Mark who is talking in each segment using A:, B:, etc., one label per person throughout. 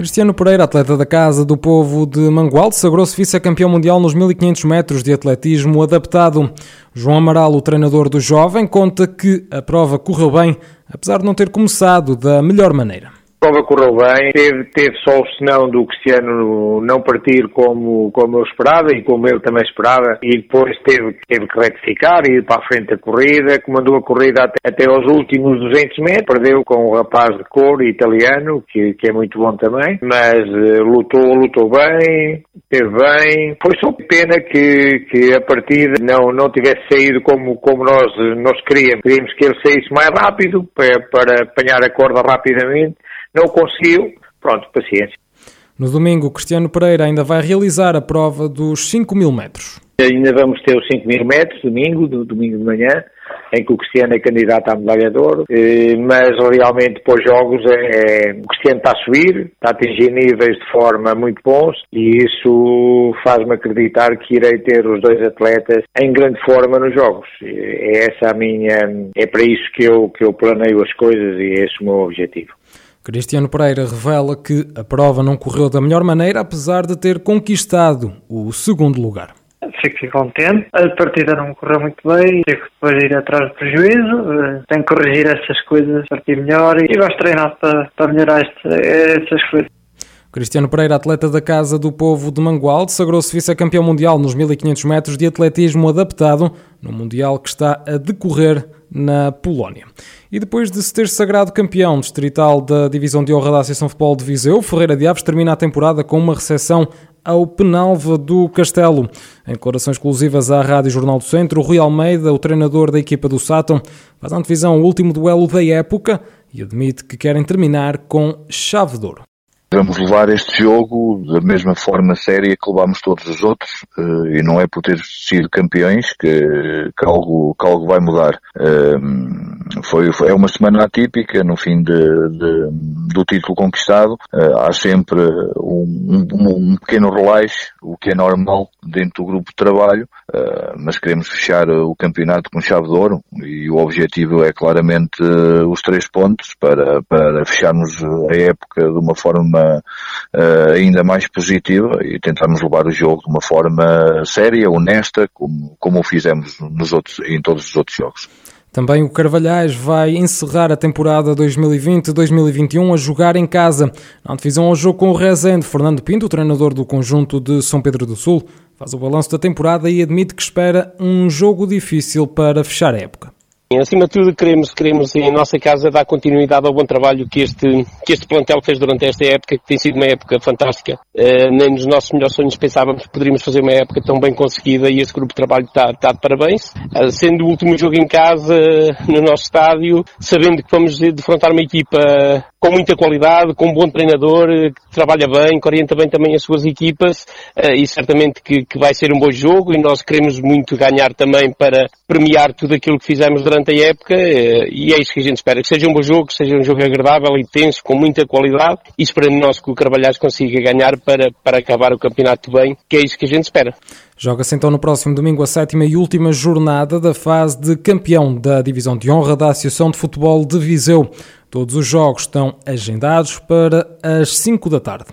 A: Cristiano Pereira, atleta da Casa do Povo de Mangualde, sagrou-se vice-campeão mundial nos 1500 metros de atletismo adaptado. João Amaral, o treinador do jovem, conta que a prova correu bem, apesar de não ter começado da melhor maneira.
B: A prova correu bem, teve, teve só o senão do Cristiano não partir como, como eu esperava e como eu também esperava e depois teve, teve que retificar e ir para a frente da corrida, comandou a corrida até, até aos últimos 200 metros, perdeu com um rapaz de cor italiano, que, que é muito bom também, mas uh, lutou, lutou bem, teve bem, foi só pena que, que a partida não, não tivesse saído como, como nós, nós queríamos, queríamos que ele saísse mais rápido para, para apanhar a corda rapidamente, não conseguiu, pronto, paciência.
A: No domingo, Cristiano Pereira ainda vai realizar a prova dos 5 mil metros.
B: Ainda vamos ter os 5 mil metros, domingo, domingo de manhã, em que o Cristiano é candidato a medalha de ouro, eh, mas realmente para os jogos é, é, o Cristiano está a subir, está a atingir níveis de forma muito bons e isso faz-me acreditar que irei ter os dois atletas em grande forma nos jogos. É essa a minha, é para isso que eu, que eu planeio as coisas e é esse o meu objetivo.
A: Cristiano Pereira revela que a prova não correu da melhor maneira, apesar de ter conquistado o segundo lugar.
C: Fiquei contente. A partida não correu muito bem, tive que depois ir atrás do prejuízo. Eh, tenho que corrigir essas coisas, partir melhor e gosto de treinar para, para melhorar essas coisas.
A: Cristiano Pereira, atleta da Casa do Povo de Mangualde, sagrou-se vice-campeão mundial nos 1500 metros de atletismo adaptado, no Mundial que está a decorrer na Polónia. E depois de se ter sagrado campeão distrital da Divisão de Honra da Associação Futebol de Viseu, Ferreira de Aves termina a temporada com uma recepção ao Penalva do Castelo. Em declarações exclusivas à Rádio Jornal do Centro, Rui Almeida, o treinador da equipa do Sátão, faz antevisão o último duelo da época e admite que querem terminar com chave de ouro.
D: Vamos levar este jogo da mesma forma séria que levamos todos os outros eh, e não é por ter sido campeões que, que, algo, que algo vai mudar. Ehm, foi, foi, é uma semana atípica no fim de, de, do título conquistado. Eh, há sempre um, um, um, pequeno relaxo, o que é normal dentro do grupo de trabalho, eh, mas queremos fechar o campeonato com chave de ouro e o objetivo é claramente os três pontos para, para fecharmos a época de uma forma uh, ainda mais positiva e tentarmos levar o jogo de uma forma séria, honesta, como, como o fizemos nos outros, em todos os outros jogos.
A: Também o Carvalhais vai encerrar a temporada 2020-2021 a jogar em casa. Na divisão ao jogo com o Rezende, Fernando Pinto, treinador do conjunto de São Pedro do Sul, faz o balanço da temporada e admite que espera um jogo difícil para fechar a época.
E: Acima de tudo, queremos, queremos em nossa casa dar continuidade ao bom trabalho que este, que este plantel fez durante esta época, que tem sido uma época fantástica. Uh, nem nos nossos melhores sonhos pensávamos que poderíamos fazer uma época tão bem conseguida e esse grupo de trabalho está, está de parabéns. Uh, sendo o último jogo em casa, no nosso estádio, sabendo que vamos defrontar uma equipa com muita qualidade, com um bom treinador, que trabalha bem, que orienta bem também as suas equipas, uh, e certamente que, que vai ser um bom jogo e nós queremos muito ganhar também para premiar tudo aquilo que fizemos durante durante a época eh, e é isso que a gente espera, que seja um bom jogo, que seja um jogo agradável, intenso, com muita qualidade e esperando nós que o Carvalhais consiga ganhar para, para acabar o campeonato bem, que é isso que a gente espera.
A: Joga-se então no próximo domingo a sétima e última jornada da fase de campeão da Divisão de Honra da Associação de Futebol de Viseu. Todos os jogos estão agendados para as 5 da tarde.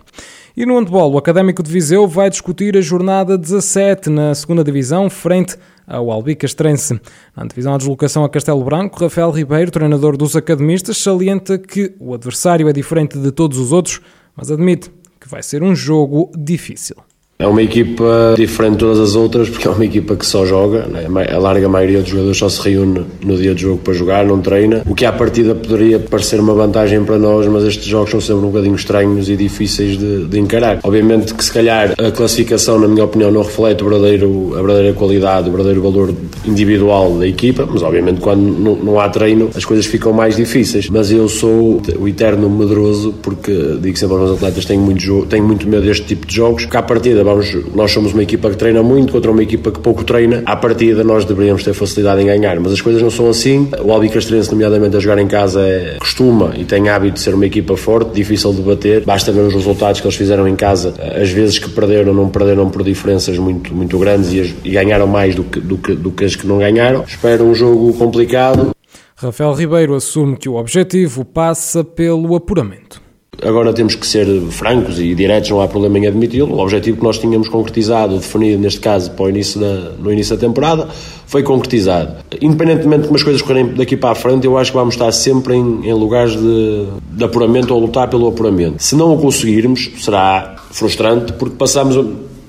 A: E no handball, o Académico de Viseu vai discutir a jornada 17 na segunda Divisão, frente ao Albicastrense. Na antevisão à deslocação a Castelo Branco, Rafael Ribeiro, treinador dos academistas, salienta que o adversário é diferente de todos os outros, mas admite que vai ser um jogo difícil.
F: É uma equipa diferente de todas as outras porque é uma equipa que só joga, né? a larga maioria dos jogadores só se reúne no dia de jogo para jogar, não treina. O que à partida poderia parecer uma vantagem para nós, mas estes jogos são sempre um bocadinho estranhos e difíceis de, de encarar. Obviamente que se calhar a classificação, na minha opinião, não reflete o verdadeiro, a verdadeira qualidade, o verdadeiro valor individual da equipa, mas obviamente quando não, há treino as coisas ficam mais difíceis. Mas eu sou o eterno medroso porque digo sempre aos meus atletas tenho muito, tenho muito medo deste tipo de jogos, que à partida nós somos uma equipa que treina muito contra uma equipa que pouco treina. À partida, nós deveríamos ter facilidade em ganhar, mas as coisas não são assim. O Albicastrense, nomeadamente a jogar em casa, é, costuma e tem hábito de ser uma equipa forte, difícil de bater. Basta ver os resultados que eles fizeram em casa. As vezes que perderam, não perderam por diferenças muito, muito grandes e, e ganharam mais do que, do, que, do que as que não ganharam. Espero um jogo complicado.
A: Rafael Ribeiro assume que o objetivo passa pelo apuramento.
F: Agora temos que ser francos e diretos, não há problema em admiti-lo. O objetivo que nós tínhamos concretizado, definido neste caso para o início da, no início da temporada, foi concretizado. Independentemente de umas coisas correrem daqui para a frente, eu acho que vamos estar sempre em, em lugares de, de apuramento ou lutar pelo apuramento. Se não o conseguirmos, será frustrante, porque passamos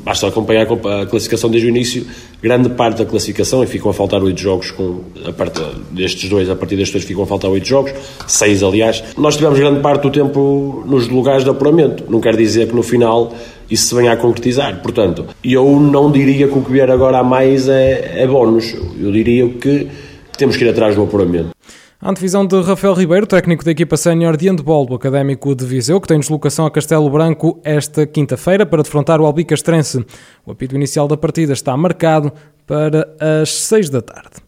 F: basta acompanhar a classificação desde o início, grande parte da classificação, e ficam a faltar oito jogos, com, a parte destes dois, a partir destes dois ficam a faltar oito jogos, seis aliás. Nós tivemos grande parte do tempo nos lugares de apuramento, não quer dizer que no final isso se venha a concretizar. Portanto, eu não diria que o que vier agora a mais é, é bónus, eu diria que temos que ir atrás do apuramento.
A: A antevisão de Rafael Ribeiro, técnico da equipa sénior de handball do Académico de Viseu, que tem deslocação a Castelo Branco esta quinta-feira para defrontar o Albicastrense. O apito inicial da partida está marcado para as seis da tarde.